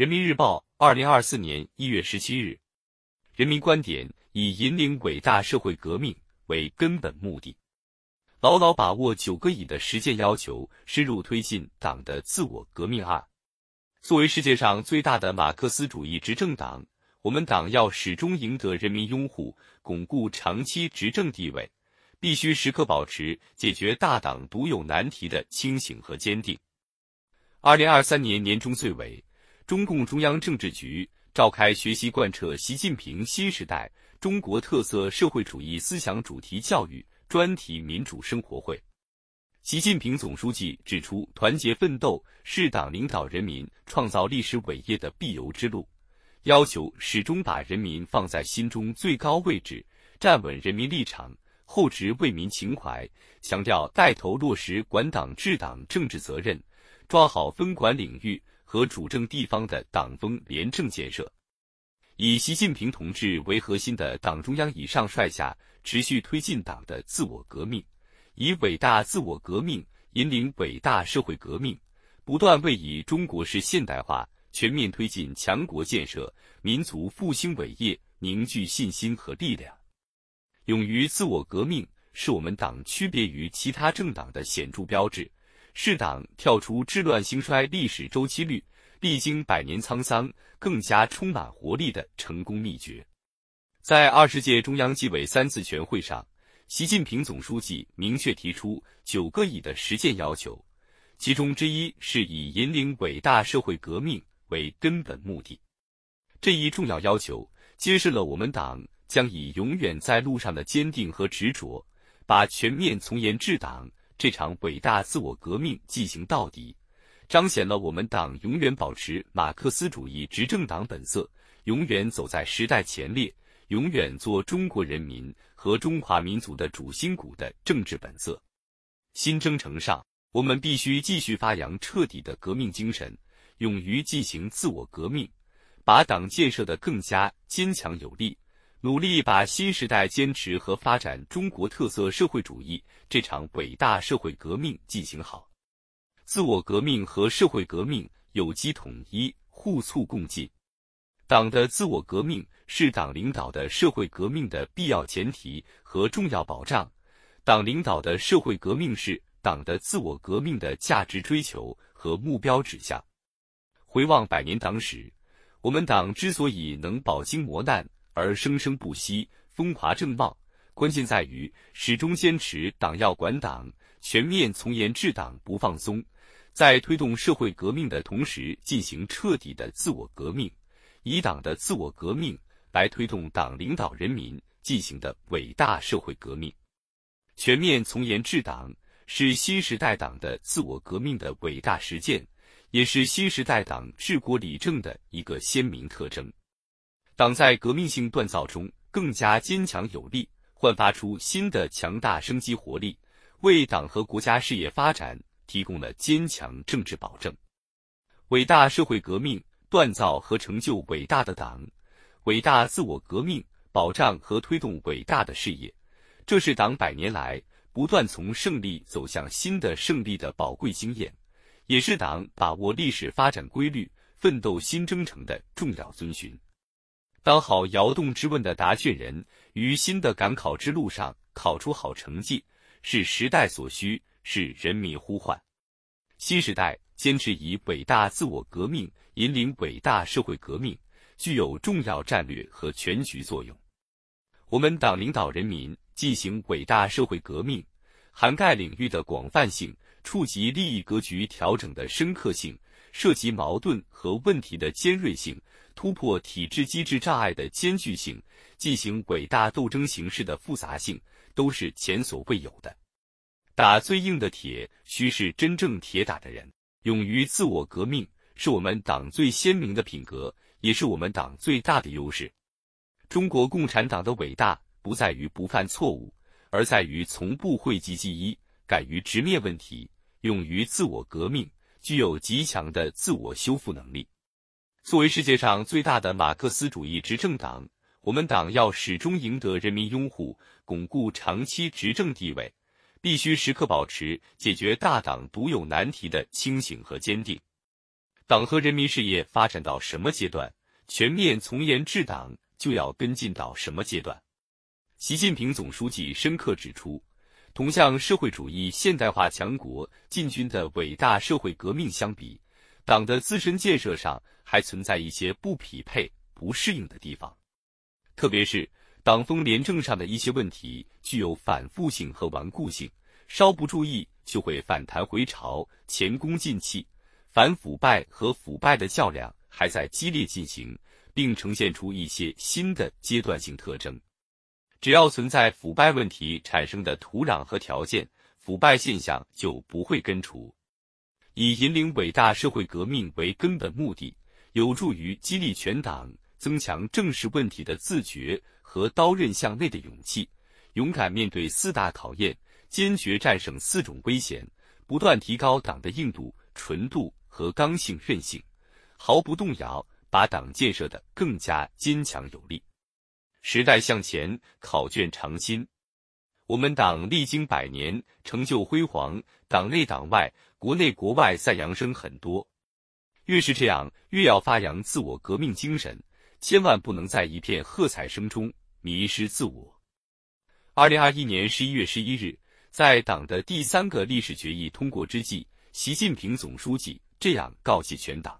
人民日报，二零二四年一月十七日，人民观点以引领伟大社会革命为根本目的，牢牢把握九个以的实践要求，深入推进党的自我革命二。作为世界上最大的马克思主义执政党，我们党要始终赢得人民拥护，巩固长期执政地位，必须时刻保持解决大党独有难题的清醒和坚定。二零二三年年中岁尾。中共中央政治局召开学习贯彻习近平新时代中国特色社会主义思想主题教育专题民主生活会。习近平总书记指出，团结奋斗是党领导人民创造历史伟业的必由之路，要求始终把人民放在心中最高位置，站稳人民立场，厚植为民情怀，强调带头落实管党治党政治责任，抓好分管领域。和主政地方的党风廉政建设，以习近平同志为核心的党中央以上率下，持续推进党的自我革命，以伟大自我革命引领伟大社会革命，不断为以中国式现代化全面推进强国建设、民族复兴伟业凝聚信心和力量。勇于自我革命是我们党区别于其他政党的显著标志。是党跳出治乱兴衰历史周期率，历经百年沧桑，更加充满活力的成功秘诀。在二十届中央纪委三次全会上，习近平总书记明确提出九个以的实践要求，其中之一是以引领伟大社会革命为根本目的。这一重要要求揭示了我们党将以永远在路上的坚定和执着，把全面从严治党。这场伟大自我革命进行到底，彰显了我们党永远保持马克思主义执政党本色，永远走在时代前列，永远做中国人民和中华民族的主心骨的政治本色。新征程上，我们必须继续发扬彻底的革命精神，勇于进行自我革命，把党建设得更加坚强有力。努力把新时代坚持和发展中国特色社会主义这场伟大社会革命进行好。自我革命和社会革命有机统一、互促共进。党的自我革命是党领导的社会革命的必要前提和重要保障。党领导的社会革命是党的自我革命的价值追求和目标指向。回望百年党史，我们党之所以能饱经磨难，而生生不息，风华正茂，关键在于始终坚持党要管党，全面从严治党不放松，在推动社会革命的同时进行彻底的自我革命，以党的自我革命来推动党领导人民进行的伟大社会革命。全面从严治党是新时代党的自我革命的伟大实践，也是新时代党治国理政的一个鲜明特征。党在革命性锻造中更加坚强有力，焕发出新的强大生机活力，为党和国家事业发展提供了坚强政治保证。伟大社会革命锻造和成就伟大的党，伟大自我革命保障和推动伟大的事业，这是党百年来不断从胜利走向新的胜利的宝贵经验，也是党把握历史发展规律、奋斗新征程的重要遵循。当好窑洞之问的答卷人于新的赶考之路上考出好成绩，是时代所需，是人民呼唤。新时代坚持以伟大自我革命引领伟大社会革命，具有重要战略和全局作用。我们党领导人民进行伟大社会革命，涵盖领域的广泛性，触及利益格局调整的深刻性，涉及矛盾和问题的尖锐性。突破体制机制障碍的艰巨性，进行伟大斗争形式的复杂性，都是前所未有的。打最硬的铁，需是真正铁打的人。勇于自我革命，是我们党最鲜明的品格，也是我们党最大的优势。中国共产党的伟大，不在于不犯错误，而在于从不讳疾忌医，敢于直面问题，勇于自我革命，具有极强的自我修复能力。作为世界上最大的马克思主义执政党，我们党要始终赢得人民拥护，巩固长期执政地位，必须时刻保持解决大党独有难题的清醒和坚定。党和人民事业发展到什么阶段，全面从严治党就要跟进到什么阶段。习近平总书记深刻指出，同向社会主义现代化强国进军的伟大社会革命相比，党的自身建设上还存在一些不匹配、不适应的地方，特别是党风廉政上的一些问题具有反复性和顽固性，稍不注意就会反弹回潮、前功尽弃。反腐败和腐败的较量还在激烈进行，并呈现出一些新的阶段性特征。只要存在腐败问题产生的土壤和条件，腐败现象就不会根除。以引领伟大社会革命为根本目的，有助于激励全党增强正视问题的自觉和刀刃向内的勇气，勇敢面对四大考验，坚决战胜四种危险，不断提高党的硬度、纯度和刚性韧性，毫不动摇，把党建设得更加坚强有力。时代向前，考卷常新。我们党历经百年，成就辉煌，党内党外、国内国外赞扬声很多。越是这样，越要发扬自我革命精神，千万不能在一片喝彩声中迷失自我。二零二一年十一月十一日，在党的第三个历史决议通过之际，习近平总书记这样告诫全党：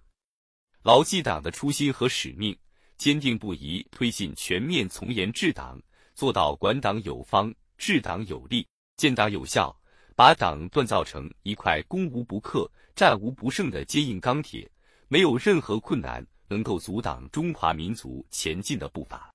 牢记党的初心和使命。坚定不移推进全面从严治党，做到管党有方、治党有力、建党有效，把党锻造成一块攻无不克、战无不胜的坚硬钢铁，没有任何困难能够阻挡中华民族前进的步伐。